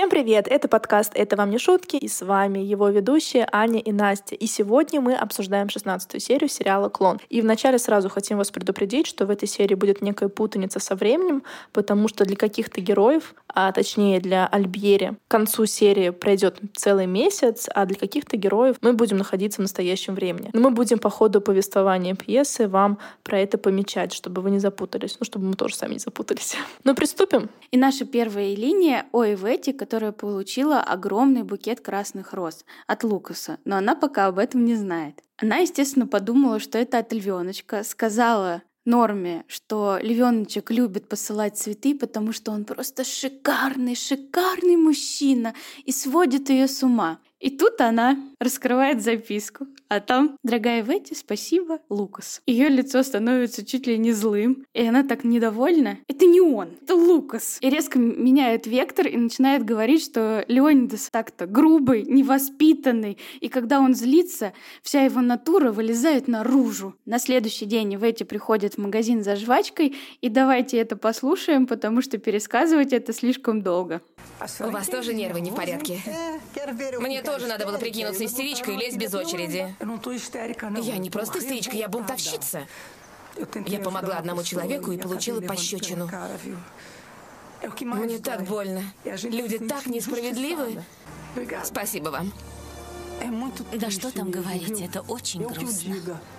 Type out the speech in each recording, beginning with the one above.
Всем привет! Это подкаст «Это вам не шутки» и с вами его ведущие Аня и Настя. И сегодня мы обсуждаем 16 серию сериала «Клон». И вначале сразу хотим вас предупредить, что в этой серии будет некая путаница со временем, потому что для каких-то героев, а точнее для Альбьери, к концу серии пройдет целый месяц, а для каких-то героев мы будем находиться в настоящем времени. Но мы будем по ходу повествования пьесы вам про это помечать, чтобы вы не запутались, ну, чтобы мы тоже сами не запутались. Ну, приступим. И наша первая линия «Ой, в эти», которая получила огромный букет красных роз от Лукаса, но она пока об этом не знает. Она, естественно, подумала, что это от львеночка, сказала Норме, что львеночек любит посылать цветы, потому что он просто шикарный, шикарный мужчина и сводит ее с ума. И тут она раскрывает записку. А там «Дорогая Ветти, спасибо, Лукас». Ее лицо становится чуть ли не злым, и она так недовольна. Это не он, это Лукас. И резко меняет вектор и начинает говорить, что Леонидас так-то грубый, невоспитанный, и когда он злится, вся его натура вылезает наружу. На следующий день Ветти приходит в магазин за жвачкой, и давайте это послушаем, потому что пересказывать это слишком долго. У вас тоже нервы не в порядке? Мне тоже надо было прикинуться истеричкой и лезть без очереди. Я не просто истеричка, я бунтовщица. Я помогла одному человеку и получила пощечину. Мне так больно. Люди так несправедливы. Спасибо вам. Да что там говорить, это очень грустно.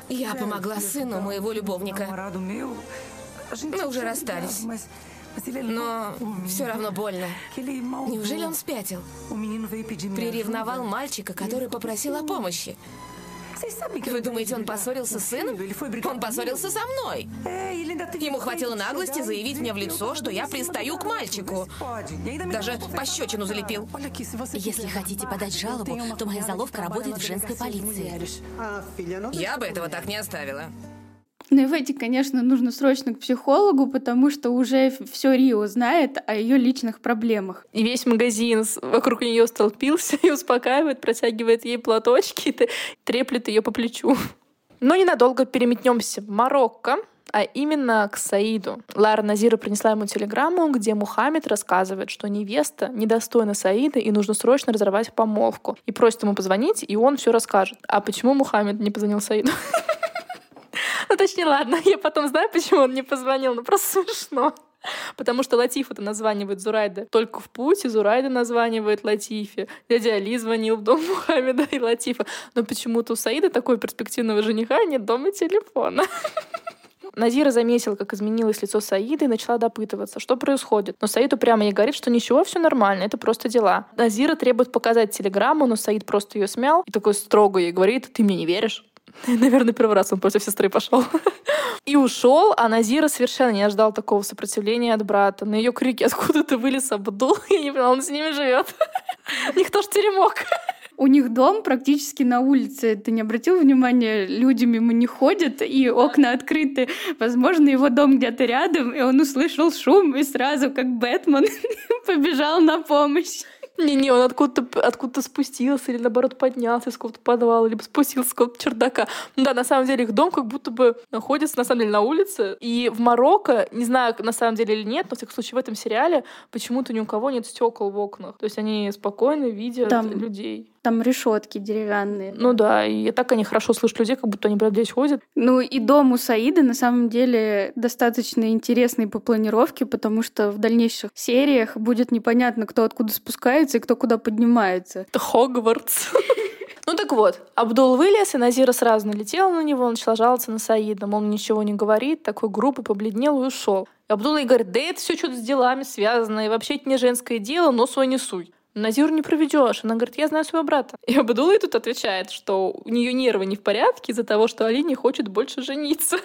Я помогла сыну моего любовника. Мы уже расстались. Но все равно больно. Неужели он спятил? Приревновал мальчика, который попросил о помощи. Вы думаете, он поссорился с сыном? Он поссорился со мной. Ему хватило наглости заявить мне в лицо, что я пристаю к мальчику. Даже пощечину залепил. Если хотите подать жалобу, то моя заловка работает в женской полиции. Я бы этого так не оставила. Ну и Ветти, конечно, нужно срочно к психологу, потому что уже все Рио знает о ее личных проблемах. И весь магазин вокруг нее столпился и успокаивает, протягивает ей платочки и треплет ее по плечу. Но ненадолго переметнемся в Марокко, а именно к Саиду. Лара Назира принесла ему телеграмму, где Мухаммед рассказывает, что невеста недостойна Саида и нужно срочно разорвать помолвку. И просит ему позвонить, и он все расскажет. А почему Мухаммед не позвонил Саиду? Ну, точнее, ладно, я потом знаю, почему он не позвонил, но просто смешно. Потому что Латиф это названивает Зурайда только в путь, и Зурайда названивает Латифе. Дядя Али звонил в дом Мухаммеда и Латифа. Но почему-то у Саида такой перспективного жениха нет дома телефона. Назира заметила, как изменилось лицо Саида и начала допытываться, что происходит. Но Саид упрямо ей говорит, что ничего, все нормально, это просто дела. Назира требует показать телеграмму, но Саид просто ее смял и такой строго ей говорит, ты мне не веришь? Наверное, первый раз он против сестры пошел. И ушел, а Назира совершенно не ожидал такого сопротивления от брата. На ее крики «Откуда ты вылез, Абдул?» Я не поняла, он с ними живет. Никто ж теремок. У них дом практически на улице. Ты не обратил внимания, люди мимо не ходят, и окна открыты. Возможно, его дом где-то рядом, и он услышал шум, и сразу, как Бэтмен, побежал на помощь. Не-не, он откуда-то откуда спустился или, наоборот, поднялся из какого-то подвала, либо спустился с какого-то чердака. Ну да, на самом деле их дом как будто бы находится, на самом деле, на улице. И в Марокко, не знаю, на самом деле или нет, но, в всяком случае, в этом сериале почему-то ни у кого нет стекол в окнах. То есть они спокойно видят Там людей. Там решетки деревянные. Ну да, и так они хорошо слышат людей, как будто они прям здесь ходят. Ну и дом у Саида на самом деле достаточно интересный по планировке, потому что в дальнейших сериях будет непонятно, кто откуда спускается и кто куда поднимается. Это Хогвартс. Ну так вот, Абдул вылез, и Назира сразу налетела на него, начала жаловаться на Саида. Мол, ничего не говорит, такой группы побледнел и ушел. Абдул ей говорит, да это все что-то с делами связано, и вообще это не женское дело, но свой не суй. Назиру не проведешь. Она говорит, я знаю своего брата. И Абдулла тут отвечает, что у нее нервы не в порядке из-за того, что Али не хочет больше жениться.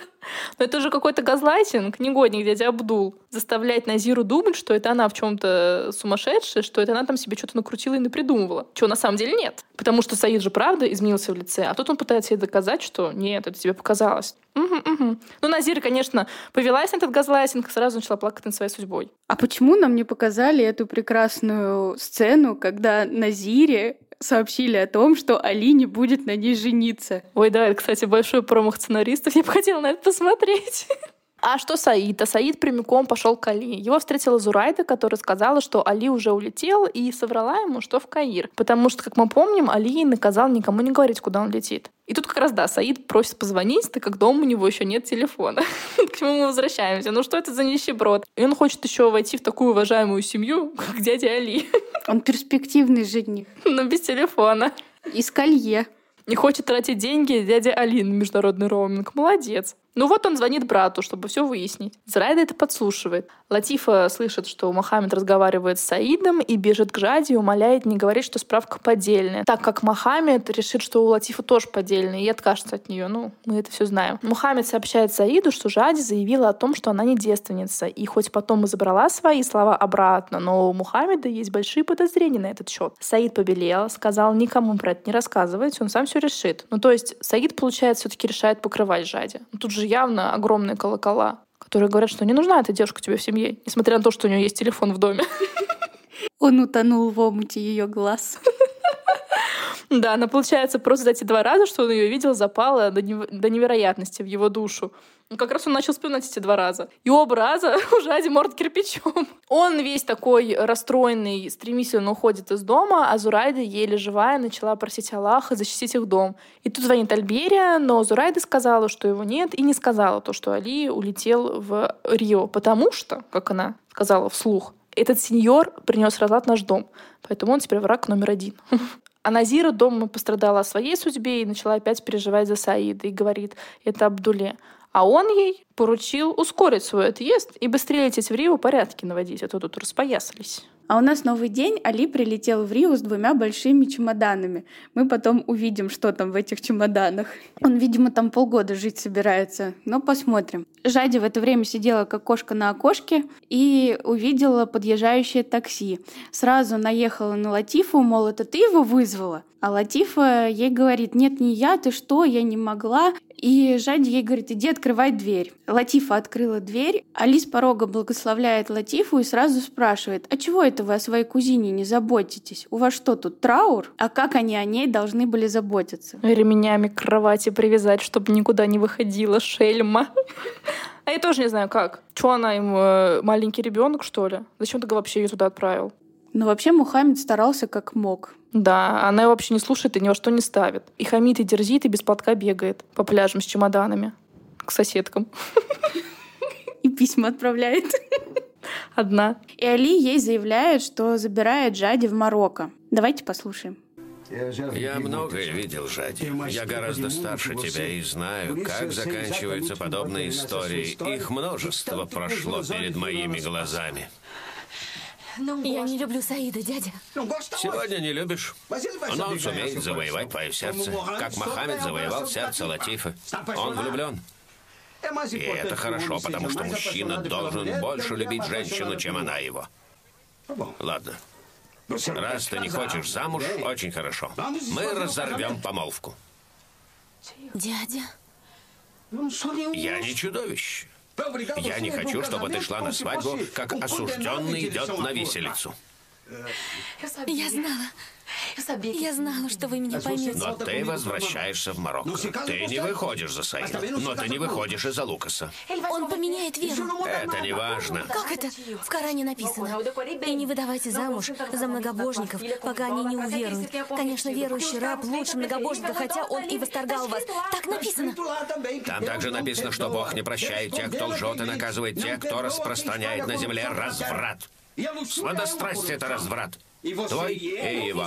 Но это же какой-то газлайтинг, негодник дядя Абдул. Заставлять Назиру думать, что это она в чем-то сумасшедшая, что это она там себе что-то накрутила и напридумывала. Чего на самом деле нет. Потому что Саид же правда изменился в лице, а тут он пытается ей доказать, что нет, это тебе показалось. Угу, угу. Ну, Назира, конечно, повелась на этот газлайтинг и сразу начала плакать над своей судьбой. А почему нам не показали эту прекрасную сцену, когда Назире сообщили о том, что Али не будет на ней жениться. Ой, да, это, кстати, большой промах сценаристов. Я бы хотела на это посмотреть. А что Саид? А Саид прямиком пошел к Али. Его встретила Зурайда, которая сказала, что Али уже улетел, и соврала ему, что в Каир. Потому что, как мы помним, Али наказал никому не говорить, куда он летит. И тут как раз, да, Саид просит позвонить, так как дома у него еще нет телефона. К чему мы возвращаемся? Ну что это за нищеброд? И он хочет еще войти в такую уважаемую семью, как дядя Али. Он перспективный жених. Но без телефона. И с колье. Не хочет тратить деньги дядя Алин, международный роуминг. Молодец. Ну вот он звонит брату, чтобы все выяснить. Зрайда это подслушивает. Латифа слышит, что Мохаммед разговаривает с Саидом и бежит к Жаде и умоляет не говорить, что справка поддельная. Так как Мохаммед решит, что у Латифа тоже поддельная, и откажется от нее. Ну, мы это все знаем. Мухаммед сообщает Саиду, что Жади заявила о том, что она не девственница. И хоть потом и забрала свои слова обратно, но у Мухаммеда есть большие подозрения на этот счет. Саид побелел, сказал никому про это не рассказывать, он сам все решит. Ну, то есть Саид, получается, все-таки решает покрывать Жади. Ну, тут же явно огромные колокола, которые говорят, что не нужна эта девушка тебе в семье, несмотря на то, что у нее есть телефон в доме. Он утонул в омуте ее глаз. Да, она, получается, просто за эти два раза, что он ее видел, запала до невероятности в его душу. Ну, как раз он начал вспоминать эти два раза. И оба раза уже Ади морд кирпичом. Он весь такой расстроенный, стремительно уходит из дома, а Зурайда, еле живая, начала просить Аллаха защитить их дом. И тут звонит Альберия, но Зурайда сказала, что его нет, и не сказала то, что Али улетел в Рио, потому что, как она сказала вслух, этот сеньор принес разлад наш дом, поэтому он теперь враг номер один. А Назира дома пострадала о своей судьбе и начала опять переживать за Саида и говорит, это Абдуле. А он ей поручил ускорить свой отъезд и быстрее лететь в Рио порядки наводить, а то тут распоясались. А у нас новый день. Али прилетел в Рио с двумя большими чемоданами. Мы потом увидим, что там в этих чемоданах. Он, видимо, там полгода жить собирается. Но посмотрим. Жади в это время сидела как кошка на окошке и увидела подъезжающее такси. Сразу наехала на Латифу, мол, это ты его вызвала? А Латифа ей говорит, нет, не я, ты что, я не могла. И Жади ей говорит, иди открывай дверь. Латифа открыла дверь, Али с порога благословляет Латифу и сразу спрашивает, а чего это вы о своей кузине не заботитесь? У вас что тут, траур? А как они о ней должны были заботиться? Ремнями к кровати привязать, чтобы никуда не выходила, шельма. А я тоже не знаю, как. Что она им, э, маленький ребенок, что ли? Зачем ты вообще ее туда отправил? Но вообще Мухаммед старался как мог. Да, она его вообще не слушает и ни во что не ставит. И хамит, и дерзит, и без платка бегает по пляжам с чемоданами к соседкам. И письма отправляет. Одна. И Али ей заявляет, что забирает Джади в Марокко. Давайте послушаем. Я многое видел, Жади. Я гораздо старше тебя и знаю, как заканчиваются подобные истории. Их множество прошло перед моими глазами. Я не люблю Саида, дядя. Сегодня не любишь, но он сумеет завоевать твое сердце, как Мохаммед завоевал сердце Латифы. Он влюблен. И это хорошо, потому что мужчина должен больше любить женщину, чем она его. Ладно. Раз ты не хочешь замуж, очень хорошо. Мы разорвем помолвку. Дядя? Я не чудовище. Я не хочу, чтобы ты шла на свадьбу, как осужденный идет на виселицу. Я знала. Я знала, что вы меня поймете. Но ты возвращаешься в Марокко. Ты не выходишь за Саида, но ты не выходишь из-за Лукаса. Он поменяет веру. Это не важно. Как это? В Коране написано. И не выдавайте замуж за многобожников, пока они не уверуют. Конечно, верующий раб лучше многобожника, хотя он и восторгал вас. Так написано. Там также написано, что Бог не прощает тех, кто лжет, и наказывает тех, кто распространяет на земле разврат. Сладострастие — это разврат. Твой и его.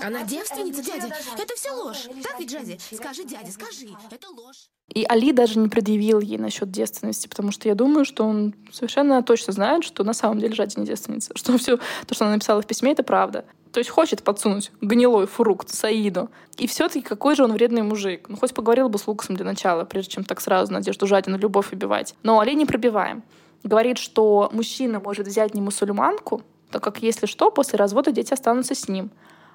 Она девственница, дядя? Это все ложь. Так ведь, Джади? Скажи, дядя, скажи. Это ложь. И Али даже не предъявил ей насчет девственности, потому что я думаю, что он совершенно точно знает, что на самом деле Жади не девственница, что все то, что она написала в письме, это правда. То есть хочет подсунуть гнилой фрукт Саиду. И все-таки какой же он вредный мужик. Ну, хоть поговорил бы с Лукасом для начала, прежде чем так сразу надежду Жади на любовь убивать. Но Али не пробиваем. Говорит, что мужчина может взять не мусульманку, так как если что, после развода дети останутся с ним.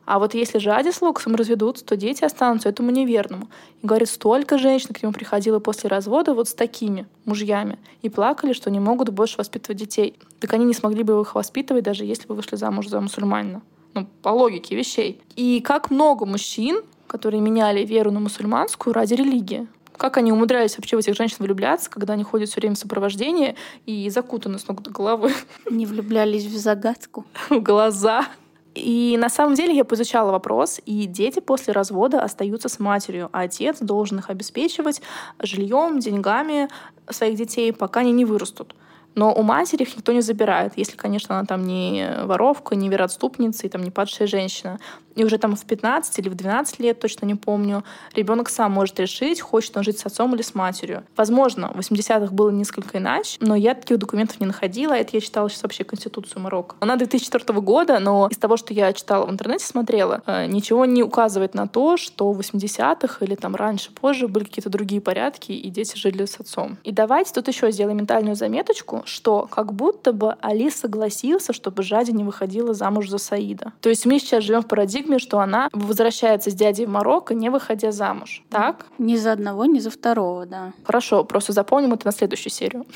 А вот если же Ади с Лукасом разведутся, то дети останутся этому неверному. И говорит, столько женщин к нему приходило после развода вот с такими мужьями и плакали, что не могут больше воспитывать детей. Так они не смогли бы их воспитывать, даже если бы вышли замуж за мусульманина. Ну, по логике вещей. И как много мужчин, которые меняли веру на мусульманскую ради религии. Как они умудрялись вообще в этих женщин влюбляться, когда они ходят все время в сопровождении и закутаны с ног до головы? Не влюблялись в загадку. В глаза. И на самом деле я поизучала вопрос, и дети после развода остаются с матерью, а отец должен их обеспечивать жильем, деньгами своих детей, пока они не вырастут. Но у матери их никто не забирает, если, конечно, она там не воровка, не вероотступница и там не падшая женщина. И уже там в 15 или в 12 лет, точно не помню, ребенок сам может решить, хочет он жить с отцом или с матерью. Возможно, в 80-х было несколько иначе, но я таких документов не находила. Это я читала сейчас вообще Конституцию Марокко. Она 2004 года, но из того, что я читала в интернете, смотрела, э, ничего не указывает на то, что в 80-х или там раньше, позже были какие-то другие порядки, и дети жили с отцом. И давайте тут еще сделаем ментальную заметочку, что как будто бы Али согласился, чтобы Жади не выходила замуж за Саида. То есть мы сейчас живем в парадигме, что она возвращается с дядей в Марокко, не выходя замуж. Так? Ни за одного, ни за второго, да. Хорошо, просто запомним это на следующую серию.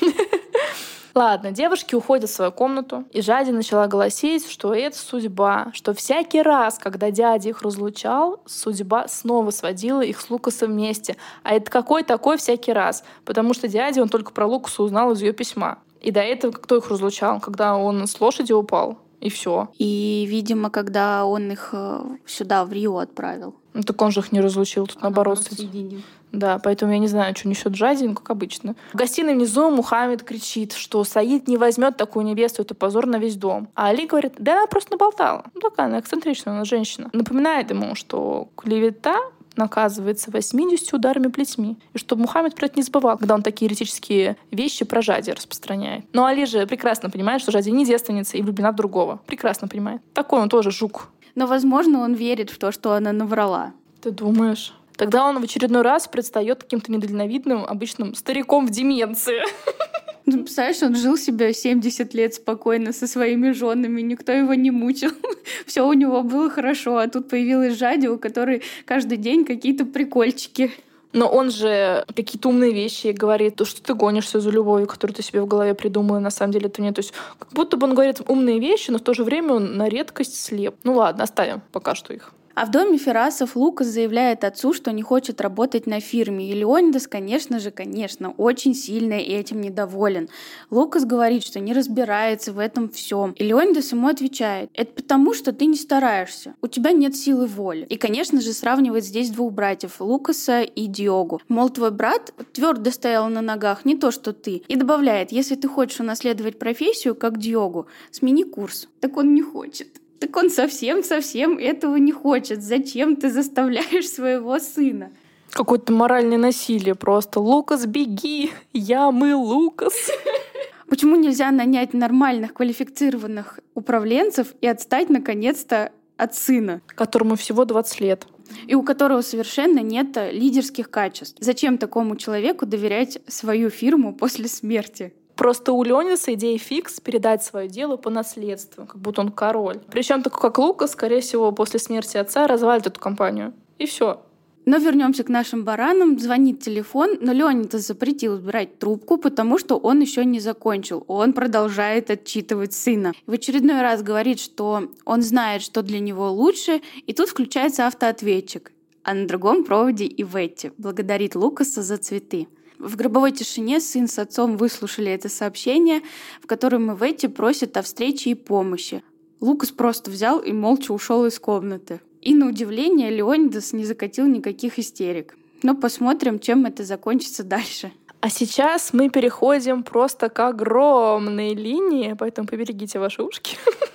Ладно, девушки уходят в свою комнату, и Жади начала голосить, что это судьба, что всякий раз, когда дядя их разлучал, судьба снова сводила их с Лукасом вместе. А это какой такой всякий раз? Потому что дядя, он только про Лукаса узнал из ее письма. И до этого кто их разлучал? Когда он с лошади упал? И все. И, видимо, когда он их э, сюда, в Рио, отправил. Ну, так он же их не разлучил, тут а наоборот. Соединил. Да, поэтому я не знаю, что несет Джадин, как обычно. В гостиной внизу Мухаммед кричит, что Саид не возьмет такую невесту, это позор на весь дом. А Али говорит, да она просто наболтала. Ну, такая она эксцентричная, она женщина. Напоминает ему, что клевета наказывается 80 ударами плетьми. И чтобы Мухаммед про это не забывал, когда он такие еретические вещи про Жади распространяет. Но Али же прекрасно понимает, что Жади не девственница и влюблена в другого. Прекрасно понимает. Такой он тоже жук. Но, возможно, он верит в то, что она наврала. Ты думаешь? Тогда он в очередной раз предстает каким-то недальновидным, обычным стариком в деменции. Ну, представляешь, он жил себе 70 лет спокойно со своими женами, никто его не мучил. Все у него было хорошо, а тут появилась Жади, у которой каждый день какие-то прикольчики. Но он же какие-то умные вещи говорит, то, что ты гонишься за любовью, которую ты себе в голове придумала, на самом деле это нет. То есть как будто бы он говорит умные вещи, но в то же время он на редкость слеп. Ну ладно, оставим пока что их. А в доме Ферасов Лукас заявляет отцу, что не хочет работать на фирме. И Леонидас, конечно же, конечно, очень сильно этим недоволен. Лукас говорит, что не разбирается в этом всем. И Леонидас ему отвечает, это потому, что ты не стараешься. У тебя нет силы воли. И, конечно же, сравнивает здесь двух братьев, Лукаса и Диогу. Мол, твой брат твердо стоял на ногах, не то, что ты. И добавляет, если ты хочешь унаследовать профессию, как Диогу, смени курс. Так он не хочет. Так он совсем-совсем этого не хочет. Зачем ты заставляешь своего сына? Какое-то моральное насилие просто. Лукас, беги! Я мы Лукас! Почему нельзя нанять нормальных, квалифицированных управленцев и отстать, наконец-то, от сына? Которому всего 20 лет. И у которого совершенно нет лидерских качеств. Зачем такому человеку доверять свою фирму после смерти? Просто у Леониса идея фикс передать свое дело по наследству, как будто он король. Причем такой, как Лука, скорее всего, после смерти отца развалит эту компанию. И все. Но вернемся к нашим баранам. Звонит телефон, но Леонида запретил брать трубку, потому что он еще не закончил. Он продолжает отчитывать сына. В очередной раз говорит, что он знает, что для него лучше, и тут включается автоответчик. А на другом проводе и Ветти благодарит Лукаса за цветы. В гробовой тишине сын с отцом выслушали это сообщение, в котором Иветти просит о встрече и помощи. Лукас просто взял и молча ушел из комнаты. И на удивление Леонидас не закатил никаких истерик. Но посмотрим, чем это закончится дальше. А сейчас мы переходим просто к огромной линии, поэтому поберегите ваши ушки.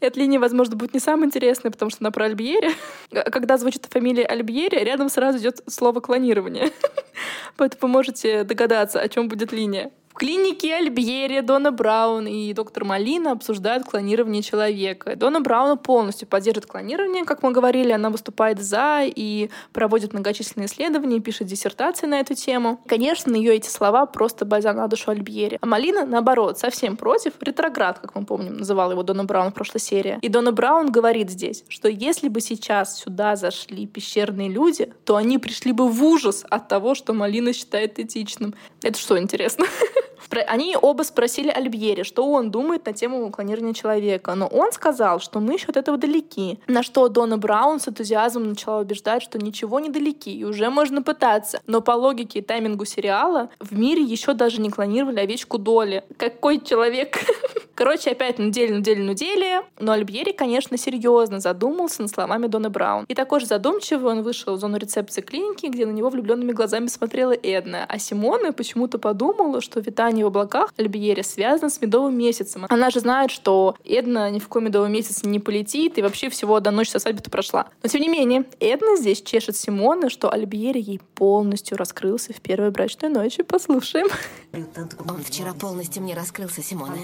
Эта линия, возможно, будет не самая интересная, потому что она про Альбьери. Когда звучит фамилия Альбьери, рядом сразу идет слово клонирование. Поэтому вы можете догадаться, о чем будет линия клинике Альбьери Дона Браун и доктор Малина обсуждают клонирование человека. Дона Браун полностью поддерживает клонирование, как мы говорили, она выступает за и проводит многочисленные исследования, пишет диссертации на эту тему. Конечно, ее эти слова просто бальзам на душу Альбьери. А Малина, наоборот, совсем против. Ретроград, как мы помним, называл его Дона Браун в прошлой серии. И Дона Браун говорит здесь, что если бы сейчас сюда зашли пещерные люди, то они пришли бы в ужас от того, что Малина считает этичным. Это что, интересно? Они оба спросили Альбьери, что он думает на тему клонирования человека. Но он сказал, что мы еще от этого далеки. На что Дона Браун с энтузиазмом начала убеждать, что ничего не далеки, и уже можно пытаться. Но по логике и таймингу сериала в мире еще даже не клонировали овечку Доли. Какой человек? Короче, опять неделю, неделю, неделю. Но Альбьери, конечно, серьезно задумался над словами Дона Браун. И такой же задумчивый он вышел в зону рецепции клиники, где на него влюбленными глазами смотрела Эдна. А Симона почему-то подумала, что витание в облаках Альбьери связано с медовым месяцем. Она же знает, что Эдна ни в какой медовый месяц не полетит, и вообще всего одна ночь со свадьбы-то прошла. Но тем не менее, Эдна здесь чешет Симона, что Альбьери ей полностью раскрылся в первой брачной ночи. Послушаем. Он вчера полностью мне раскрылся, Симона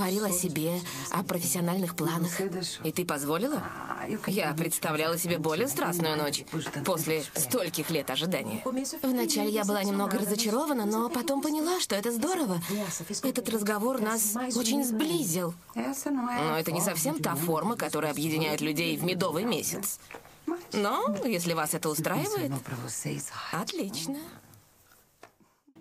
говорил о себе, о профессиональных планах. И ты позволила? Я представляла себе более страстную ночь после стольких лет ожидания. Вначале я была немного разочарована, но потом поняла, что это здорово. Этот разговор нас очень сблизил. Но это не совсем та форма, которая объединяет людей в медовый месяц. Но, если вас это устраивает, отлично.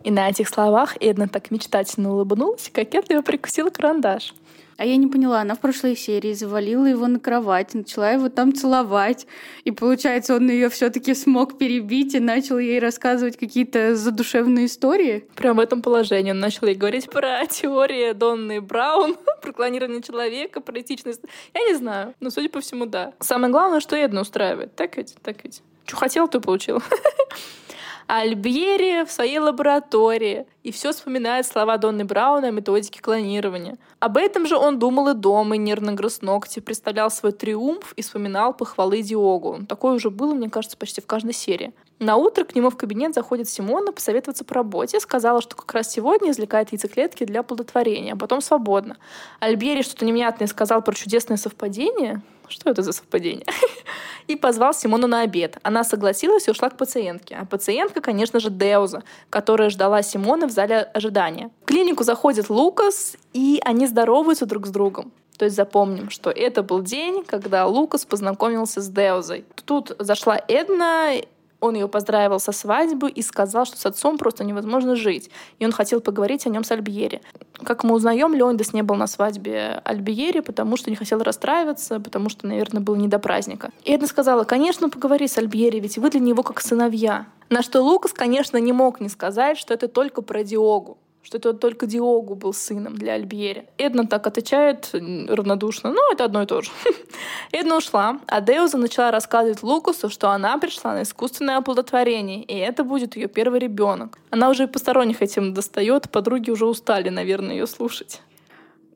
И на этих словах Эдна так мечтательно улыбнулась и кокетливо прикусила карандаш. А я не поняла, она в прошлой серии завалила его на кровать, начала его там целовать. И получается, он ее все-таки смог перебить и начал ей рассказывать какие-то задушевные истории. Прям в этом положении он начал ей говорить про теорию Донны Браун, про клонирование человека, про этичность. Я не знаю, но судя по всему, да. Самое главное, что Эдна устраивает. Так ведь, так ведь. Что хотел, то получил. Альбьери в своей лаборатории и все вспоминает слова Донны Брауна о методике клонирования. Об этом же он думал и дома, и нервно грыз ногти, представлял свой триумф и вспоминал похвалы Диогу. Такое уже было, мне кажется, почти в каждой серии. На утро к нему в кабинет заходит Симона посоветоваться по работе. Сказала, что как раз сегодня извлекает яйцеклетки для оплодотворения, а потом свободно. Альбери что-то невнятное сказал про чудесное совпадение. Что это за совпадение? и позвал Симону на обед. Она согласилась и ушла к пациентке. А пациентка, конечно же, Деуза, которая ждала Симона в зале ожидания. В клинику заходит Лукас, и они здороваются друг с другом. То есть запомним, что это был день, когда Лукас познакомился с Деузой. Тут зашла Эдна, он ее поздравил со свадьбой и сказал, что с отцом просто невозможно жить. И он хотел поговорить о нем с Альбьери. Как мы узнаем, Леонидас не был на свадьбе Альбьери, потому что не хотел расстраиваться, потому что, наверное, было не до праздника. И Эдна сказала, конечно, поговори с Альбьери, ведь вы для него как сыновья. На что Лукас, конечно, не мог не сказать, что это только про Диогу что это только Диогу был сыном для Альбьери. Эдна так отвечает равнодушно, ну, это одно и то же. Эдна ушла, а Деуза начала рассказывать Лукусу, что она пришла на искусственное оплодотворение, и это будет ее первый ребенок. Она уже и посторонних этим достает, подруги уже устали, наверное, ее слушать.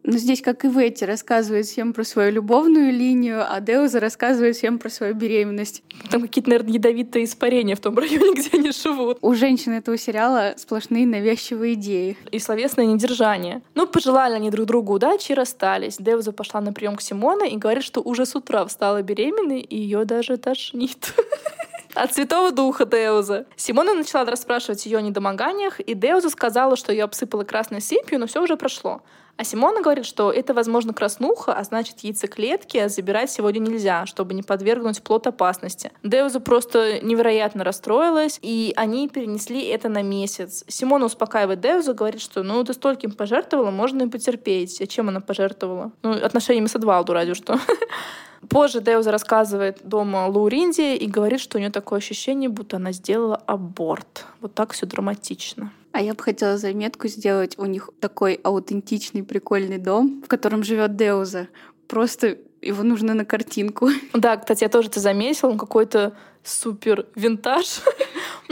Ну, здесь, как и в эти, рассказывает всем про свою любовную линию, а Деуза рассказывает всем про свою беременность. Там какие-то, наверное, ядовитые испарения в том районе, где они живут. У женщин этого сериала сплошные навязчивые идеи. И словесное недержание. Ну, пожелали они друг другу удачи и расстались. Деуза пошла на прием к Симоне и говорит, что уже с утра встала беременной, и ее даже тошнит. От Святого Духа Деуза. Симона начала расспрашивать ее о недомоганиях, и Деуза сказала, что ее обсыпала красной сыпью, но все уже прошло. А Симона говорит, что это, возможно, краснуха, а значит, яйцеклетки забирать сегодня нельзя, чтобы не подвергнуть плод опасности. Деуза просто невероятно расстроилась, и они перенесли это на месяц. Симона успокаивает Деузу, говорит, что ну ты стольким пожертвовала, можно и потерпеть. А чем она пожертвовала? Ну, отношениями с Эдвалду, ради что. Позже Деуза рассказывает дома Лауринде и говорит, что у нее такое ощущение, будто она сделала аборт. Вот так все драматично. А я бы хотела заметку сделать. У них такой аутентичный, прикольный дом, в котором живет Деуза. Просто его нужно на картинку. Да, кстати, я тоже это заметила. Он какой-то супер винтаж.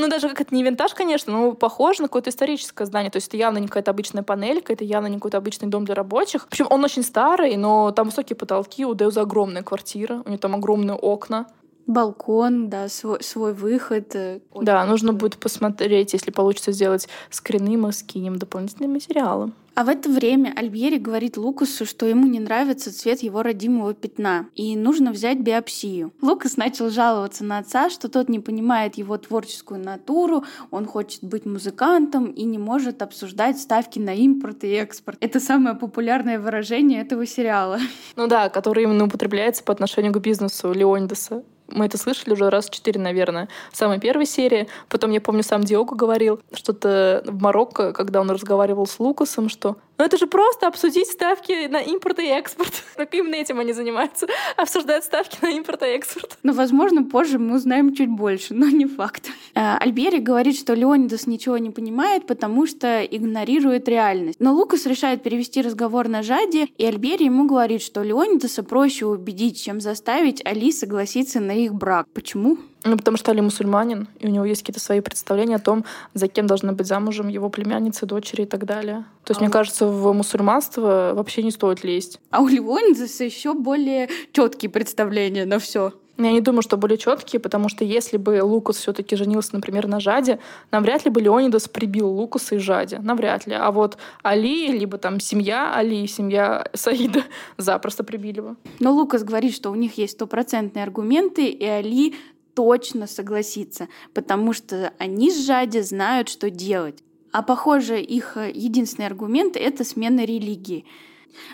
Ну, даже как это не винтаж, конечно, но похоже на какое-то историческое здание. То есть это явно не какая-то обычная панелька, это явно не какой-то обычный дом для рабочих. Причем он очень старый, но там высокие потолки, у Деуза огромная квартира, у него там огромные окна. Балкон, да, свой, свой выход. Э, да, нужно будет посмотреть, если получится сделать скрины, мы скинем дополнительные материалы. А в это время Альбьери говорит Лукасу, что ему не нравится цвет его родимого пятна, и нужно взять биопсию. Лукас начал жаловаться на отца, что тот не понимает его творческую натуру, он хочет быть музыкантом и не может обсуждать ставки на импорт и экспорт. Это самое популярное выражение этого сериала. Ну да, которое именно употребляется по отношению к бизнесу Леонидаса Мы это слышали уже раз четыре, наверное, в самой первой серии. Потом, я помню, сам Диогу говорил что-то в Марокко, когда он разговаривал с Лукасом, что ну это же просто обсудить ставки на импорт и экспорт. Так именно этим они занимаются. Обсуждают ставки на импорт и экспорт. Но, возможно, позже мы узнаем чуть больше, но не факт. Э, Альбери говорит, что Леонидас ничего не понимает, потому что игнорирует реальность. Но Лукас решает перевести разговор на Жаде, и Альбери ему говорит, что Леонидаса проще убедить, чем заставить Али согласиться на их брак. Почему? Ну, потому что Али мусульманин, и у него есть какие-то свои представления о том, за кем должна быть замужем его племянницы, дочери и так далее. То есть, а мне кажется, в мусульманство вообще не стоит лезть. А у Ливонидаса еще более четкие представления на все. Я не думаю, что более четкие, потому что если бы Лукас все-таки женился, например, на Жаде, навряд ли бы Леонидас прибил Лукаса и Жаде. Навряд ли. А вот Али, либо там семья Али, семья Саида запросто прибили бы. Но Лукас говорит, что у них есть стопроцентные аргументы, и Али точно согласится, потому что они с Жади знают, что делать. А похоже, их единственный аргумент — это смена религии.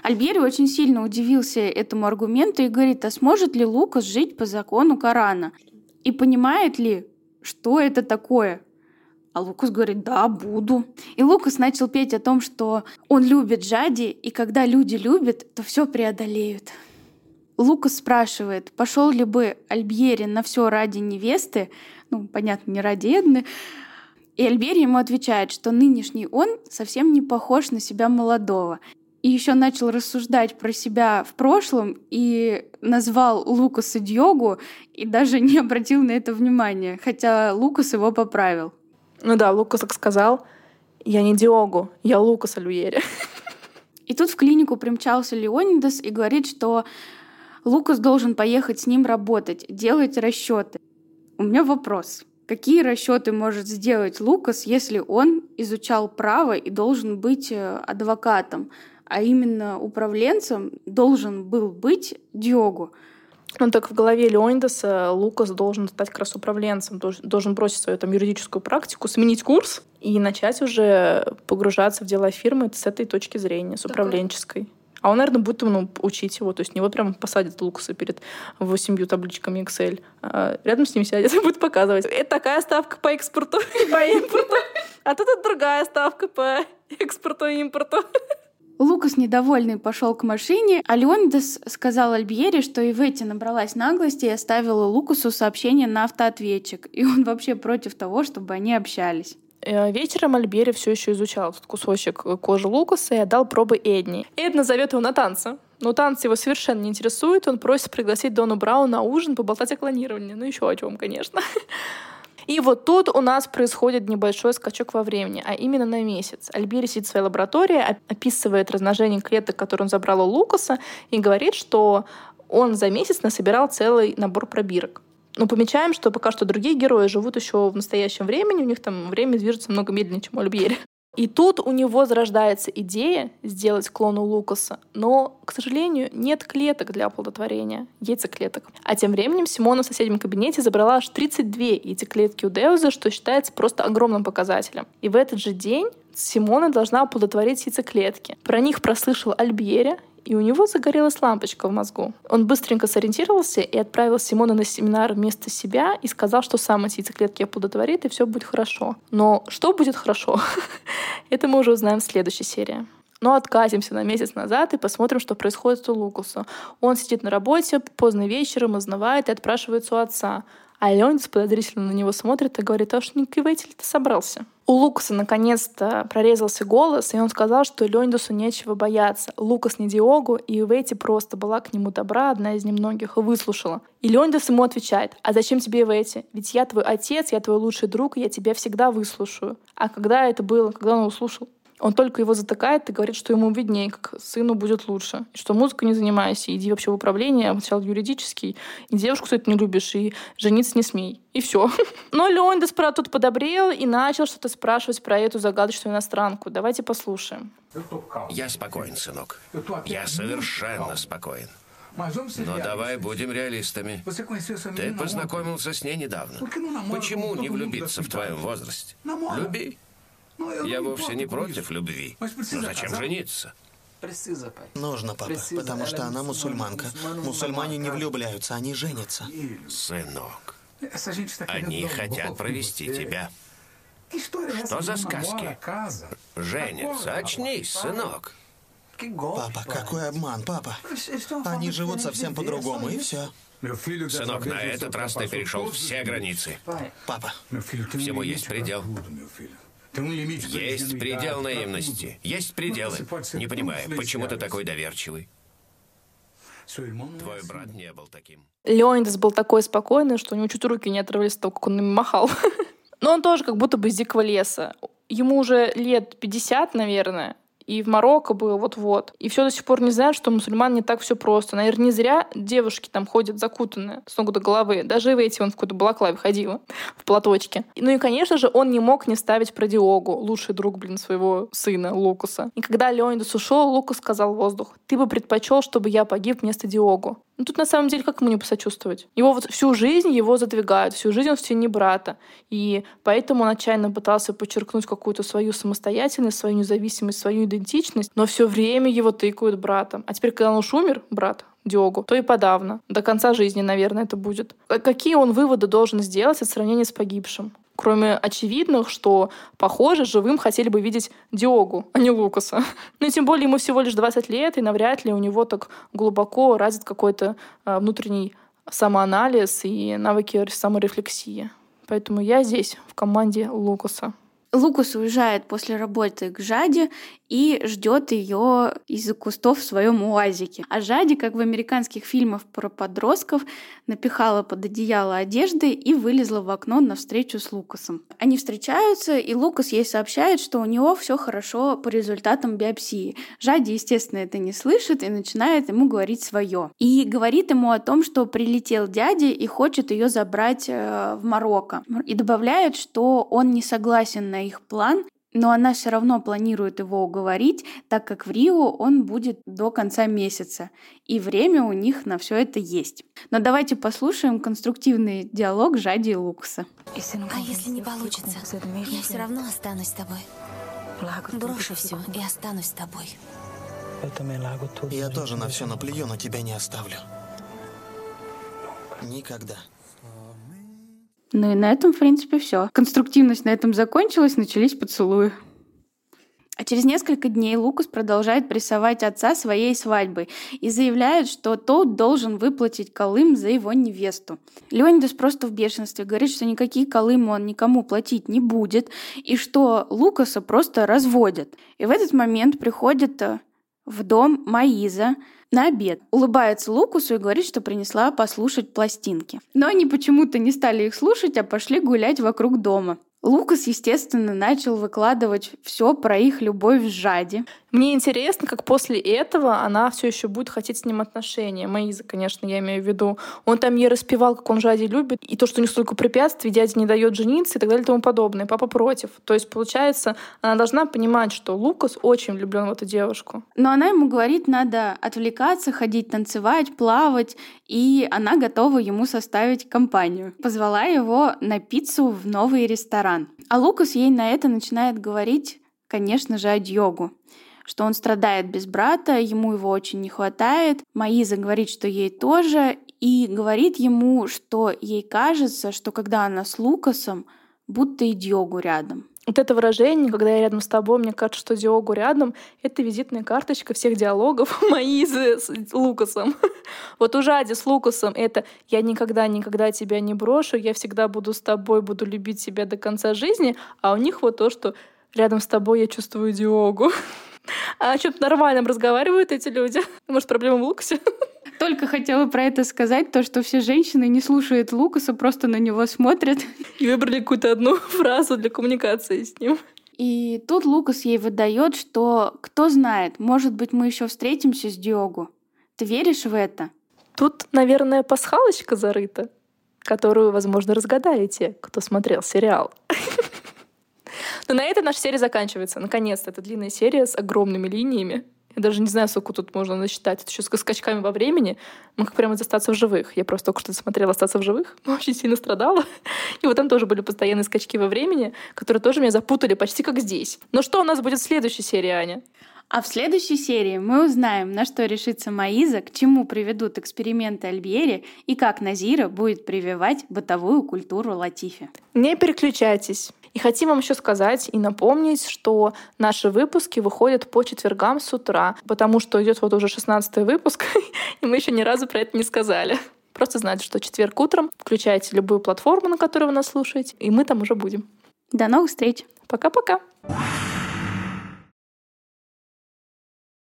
Альбери очень сильно удивился этому аргументу и говорит, а сможет ли Лукас жить по закону Корана? И понимает ли, что это такое? А Лукас говорит, да, буду. И Лукас начал петь о том, что он любит Жади, и когда люди любят, то все преодолеют. Лукас спрашивает, пошел ли бы Альбьери на все ради невесты, ну, понятно, не ради Эдны, и Альбери ему отвечает, что нынешний он совсем не похож на себя молодого. И еще начал рассуждать про себя в прошлом и назвал Лукаса Дьогу и даже не обратил на это внимания, хотя Лукас его поправил. Ну да, Лукас так сказал, я не Диогу, я Лукас Альбьери. И тут в клинику примчался Леонидас и говорит, что Лукас должен поехать с ним работать, делать расчеты. У меня вопрос. Какие расчеты может сделать Лукас, если он изучал право и должен быть э, адвокатом, а именно управленцем должен был быть Диогу? Ну, так в голове Леонидаса Лукас должен стать как раз управленцем, должен бросить свою там юридическую практику, сменить курс и начать уже погружаться в дела фирмы с этой точки зрения, с управленческой. А он, наверное, будет ну, учить его. То есть не вот прям посадит Лукаса перед восемью табличками Excel. А рядом с ним сядет и будет показывать. Это такая ставка по экспорту и по импорту. А тут другая ставка по экспорту и импорту. Лукас, недовольный, пошел к машине, а Леонидас сказал Альбьере, что и Ветти набралась наглости и оставила Лукасу сообщение на автоответчик. И он вообще против того, чтобы они общались. Э, вечером Альбери все еще изучал этот кусочек кожи Лукаса и отдал пробы Эдни. Эдна зовет его на танцы. Но танцы его совершенно не интересуют. Он просит пригласить Дону Брауна на ужин, поболтать о клонировании. Ну, еще о чем, конечно. И вот тут у нас происходит небольшой скачок во времени, а именно на месяц. Альбери сидит в своей лаборатории, описывает размножение клеток, которые он забрал у Лукаса, и говорит, что он за месяц насобирал целый набор пробирок. Но помечаем, что пока что другие герои живут еще в настоящем времени, у них там время движется много медленнее, чем у Альбьери. И тут у него зарождается идея сделать клону Лукаса, но, к сожалению, нет клеток для оплодотворения, яйцеклеток. А тем временем Симона в соседнем кабинете забрала аж 32 яйцеклетки у Деуза, что считается просто огромным показателем. И в этот же день Симона должна оплодотворить яйцеклетки. Про них прослышал Альбьери, и у него загорелась лампочка в мозгу. Он быстренько сориентировался и отправил Симона на семинар вместо себя и сказал, что сам эти яйцеклетки оплодотворит, и все будет хорошо. Но что будет хорошо? Это мы уже узнаем в следующей серии. Но откатимся на месяц назад и посмотрим, что происходит у Лукуса. Он сидит на работе, поздно вечером, узнавает и отпрашивается у отца. А Леонид подозрительно на него смотрит и говорит, а что не ты собрался? У Лукаса наконец-то прорезался голос, и он сказал, что Леонидусу нечего бояться. Лукас не Диогу, и Ивети просто была к нему добра, одна из немногих, и выслушала. И Леонидус ему отвечает, а зачем тебе Ивети? Ведь я твой отец, я твой лучший друг, и я тебя всегда выслушаю. А когда это было, когда он услышал? Он только его затыкает и говорит, что ему виднее, как сыну будет лучше. Что музыку не занимайся, иди вообще в управление, сначала юридический, и девушку, кстати, не любишь, и жениться не смей. И все. Но Леонидас про тут подобрел и начал что-то спрашивать про эту загадочную иностранку. Давайте послушаем. Я спокоен, сынок. Я совершенно спокоен. Но давай будем реалистами. Ты познакомился с ней недавно. Почему не влюбиться в твоем возрасте? Люби. Я вовсе не против любви. Но зачем жениться? Нужно, папа, потому что она мусульманка. Мусульмане не влюбляются, они женятся. Сынок, они хотят провести тебя. Что за сказки? Женятся, очнись, сынок. Папа, какой обман, папа. Они живут совсем по-другому, и все. Сынок, на этот раз ты перешел все границы. Папа. Всему есть предел. Есть предел наивности. Есть пределы. Не понимаю, почему ты такой доверчивый? Твой брат не был таким. Леонидас был такой спокойный, что у него чуть руки не оторвались от того, как он им махал. Но он тоже как будто бы из дикого леса. Ему уже лет 50, наверное, и в Марокко был вот-вот. И все до сих пор не знают, что мусульман не так все просто. Наверное, не зря девушки там ходят закутанные с ног до головы. Даже в эти он в какой-то балаклаве ходила, в платочке. Ну и, конечно же, он не мог не ставить про Диогу, лучший друг, блин, своего сына Лукаса. И когда Леонидас ушел, Лукас сказал воздух, ты бы предпочел, чтобы я погиб вместо Диогу. Ну тут на самом деле как ему не посочувствовать? Его вот всю жизнь его задвигают, всю жизнь он в тени брата. И поэтому он отчаянно пытался подчеркнуть какую-то свою самостоятельность, свою независимость, свою идентичность, но все время его тыкают братом. А теперь, когда он уж умер, брат, Диогу, то и подавно. До конца жизни, наверное, это будет. Какие он выводы должен сделать от сравнения с погибшим? Кроме очевидных, что, похоже, живым хотели бы видеть Диогу, а не Лукаса. Ну и тем более ему всего лишь 20 лет, и навряд ли у него так глубоко развит какой-то а, внутренний самоанализ и навыки саморефлексии. Поэтому я здесь, в команде Лукаса. Лукас уезжает после работы к Жаде и ждет ее из-за кустов в своем уазике. А Жаде, как в американских фильмах про подростков, напихала под одеяло одежды и вылезла в окно навстречу с Лукасом. Они встречаются, и Лукас ей сообщает, что у него все хорошо по результатам биопсии. Жаде, естественно, это не слышит и начинает ему говорить свое. И говорит ему о том, что прилетел дядя и хочет ее забрать э, в Марокко. И добавляет, что он не согласен на их план, но она все равно планирует его уговорить, так как в Рио он будет до конца месяца, и время у них на все это есть. Но давайте послушаем конструктивный диалог Жади и Лукаса. А если не получится, я все равно останусь с тобой. Брошу все и останусь с тобой. Я тоже на все наплюю, но тебя не оставлю. Никогда. Ну и на этом, в принципе, все. Конструктивность на этом закончилась, начались поцелуи. А через несколько дней Лукас продолжает прессовать отца своей свадьбы и заявляет, что тот должен выплатить Колым за его невесту. Леонидас просто в бешенстве, говорит, что никакие Колымы он никому платить не будет, и что Лукаса просто разводят. И в этот момент приходит э, в дом Маиза, на обед. Улыбается Лукусу и говорит, что принесла послушать пластинки. Но они почему-то не стали их слушать, а пошли гулять вокруг дома. Лукас, естественно, начал выкладывать все про их любовь с Жади. Мне интересно, как после этого она все еще будет хотеть с ним отношения. Маиза, конечно, я имею в виду. Он там ей распевал, как он Жади любит, и то, что у них столько препятствий, дядя не дает жениться и так далее и тому подобное. Папа против. То есть, получается, она должна понимать, что Лукас очень влюблен в эту девушку. Но она ему говорит, надо отвлекаться, ходить танцевать, плавать, и она готова ему составить компанию. Позвала его на пиццу в новый ресторан. А Лукас ей на это начинает говорить, конечно же, о Дьогу что он страдает без брата, ему его очень не хватает. Маиза говорит, что ей тоже, и говорит ему, что ей кажется, что когда она с Лукасом, будто и Диогу рядом. Вот это выражение, когда я рядом с тобой, мне кажется, что Диогу рядом, это визитная карточка всех диалогов Маизы с Лукасом. Вот у Жади с Лукасом это «я никогда-никогда тебя не брошу, я всегда буду с тобой, буду любить тебя до конца жизни», а у них вот то, что «рядом с тобой я чувствую Диогу». А о чем-то нормальном разговаривают эти люди? Может, проблема в Лукасе? Только хотела про это сказать, то, что все женщины не слушают Лукаса, просто на него смотрят. И выбрали какую-то одну фразу для коммуникации с ним. И тут Лукас ей выдает, что кто знает, может быть, мы еще встретимся с Диогу. Ты веришь в это? Тут, наверное, пасхалочка зарыта, которую, возможно, разгадаете, кто смотрел сериал. Но на этом наша серия заканчивается. Наконец-то. Это длинная серия с огромными линиями. Я даже не знаю, сколько тут можно насчитать. Это еще с скачками во времени. Мы как прямо из «Остаться в живых». Я просто только что смотрела «Остаться в живых». Очень сильно страдала. И вот там тоже были постоянные скачки во времени, которые тоже меня запутали почти как здесь. Но что у нас будет в следующей серии, Аня? А в следующей серии мы узнаем, на что решится Маиза, к чему приведут эксперименты Альбьери и как Назира будет прививать бытовую культуру Латифи. Не переключайтесь. И хотим вам еще сказать и напомнить, что наши выпуски выходят по четвергам с утра, потому что идет вот уже 16 выпуск, и мы еще ни разу про это не сказали. Просто знайте, что четверг утром включайте любую платформу, на которой вы нас слушаете, и мы там уже будем. До новых встреч. Пока-пока.